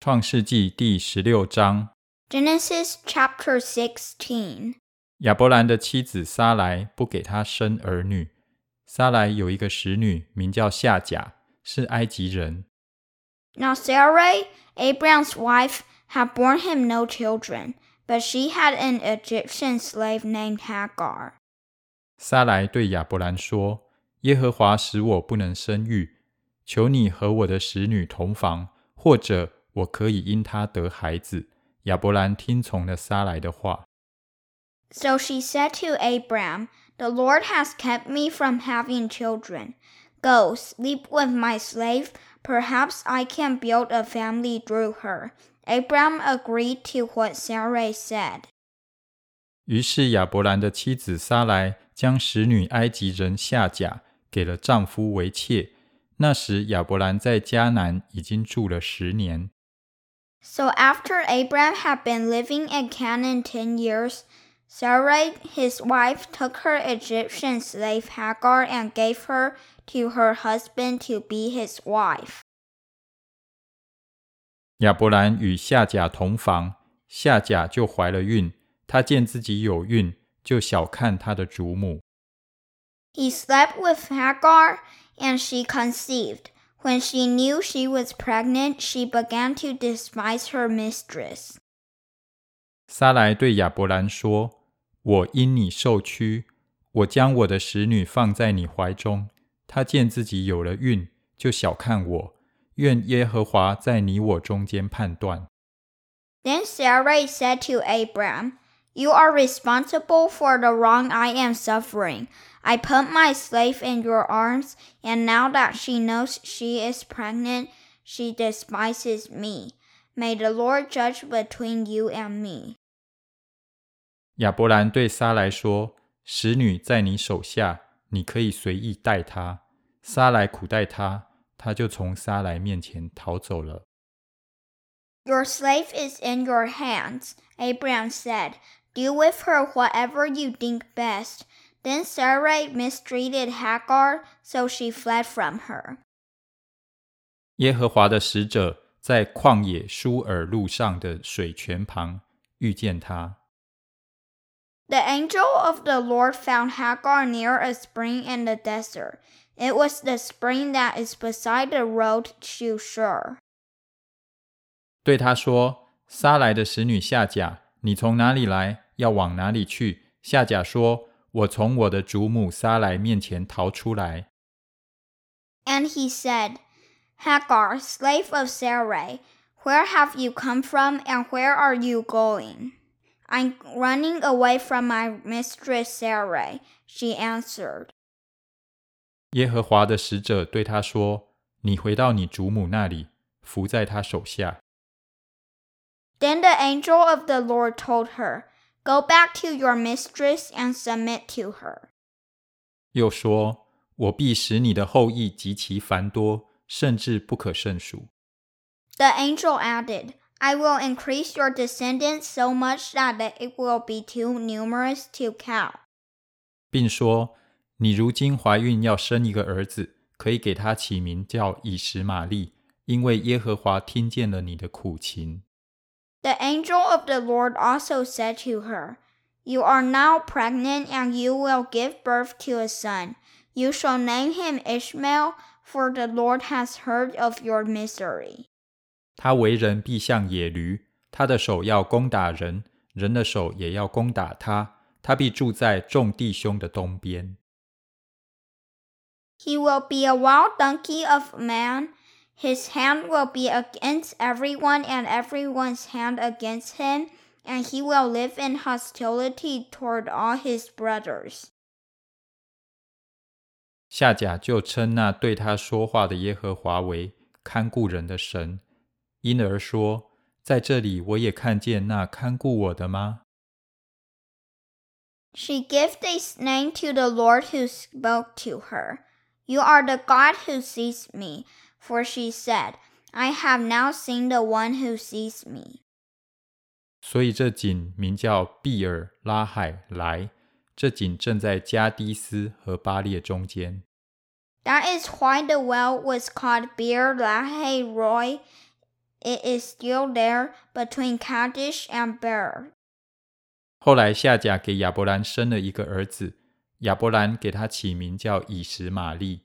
创世纪第十六章， Genesis chapter 16. 亚伯兰的妻子撒来不给他生儿女。撒来有一个使女，名叫夏甲，是埃及人。 Now Sarai, Abraham's wife, had borne him no children, but she had an Egyptian slave named Hagar. 撒来对亚伯兰说：“耶和华使我不能生育，求你和我的使女同房，或者 我可以因他得孩子。亚伯兰听从了撒莱的话。So she said to Abram, The Lord has kept me from having children. Go, sleep with my slave. Perhaps I can build a family through her. Abram agreed to what Sarai said. So after Abram had been living in Canaan ten years, Sarai, his wife, took her Egyptian slave Hagar and gave her to her husband to be his wife. 亚伯兰与夏甲同房，夏甲就怀了孕。她见自己有孕，就小看她的主母。 He slept with Hagar, and she conceived. When she knew she was pregnant, she began to despise her mistress. 撒来对亚伯兰说：“我因你受屈，我将我的使女放在你怀中。她见自己有了孕，就小看我。愿耶和华在你我中间判断。” Then Sarai said to Abram, You are responsible for the wrong I am suffering. I put my slave in your arms, and now that she knows she is pregnant, she despises me. May the Lord judge between you and me. 亚伯兰对撒莱说：“使女在你手下，你可以随意待她。”撒莱苦待她，她就从撒莱面前逃走了。Your slave is in your hands, Abraham said. Do with her whatever you think best. Then Sarai mistreated Hagar, so she fled from her. 耶和华的使者在旷野舒尔路上的水泉旁遇见他。The angel of the Lord found Hagar near a spring in the desert. It was the spring that is beside the road to Shur. 对他说：“撒莱的使女夏甲，你从哪里来？要往哪里去？”夏甲说：我从我的主母撒来面前逃出来。 And he said, Hagar, slave of Sarai, where have you come from and where are you going? I'm running away from my mistress Sarai, she answered. 耶和华的使者对他说：“你回到你主母那里，伏在她手下。 Then the angel of the Lord told her, Go back to your mistress and submit to her. ”又说：“我必使你的后裔极其繁多，甚至不可胜数。 The angel added, I will increase your descendants so much that it will be too numerous to count. ”并说：“你如今怀孕要生一个儿子，可以给他起名叫以实玛利，因为耶和华听见了你的苦情。” The angel of the Lord also said to her, You are now pregnant, and you will give birth to a son. You shall name him Ishmael, for the Lord has heard of your misery. 他为人必像野驴，他的手要攻打人，人的手也要攻打他。他必住在众弟兄的东边。 He will be a wild donkey of man. His hand will be against everyone, and everyone's hand against him, and he will live in hostility toward all his brothers. 夏甲就称那对他说话的耶和华为看顾人的神，因而说：“在这里我也看见那看顾我的吗？” She gave this name to the Lord who spoke to her. You are the God who sees me, for she said, I have now seen the one who sees me. 所以这井名叫毕尔拉海莱，这井正在加迪斯和巴列中间。That is why the well was called Beer Lahai Roi. It is still there between Kadesh and Bered. 后来夏甲给亚伯兰生了一个儿子，亚伯兰给他起名叫以实玛利。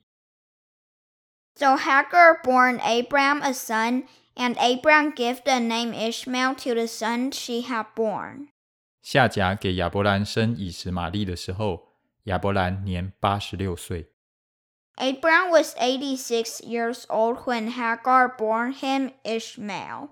So Hagar born Abram a son, and Abram gave the name Ishmael to the son she had born. 夏甲给亚伯兰生以实玛利的时候，亚伯兰年八十六岁。 Abram was 86 years old when Hagar bore him Ishmael.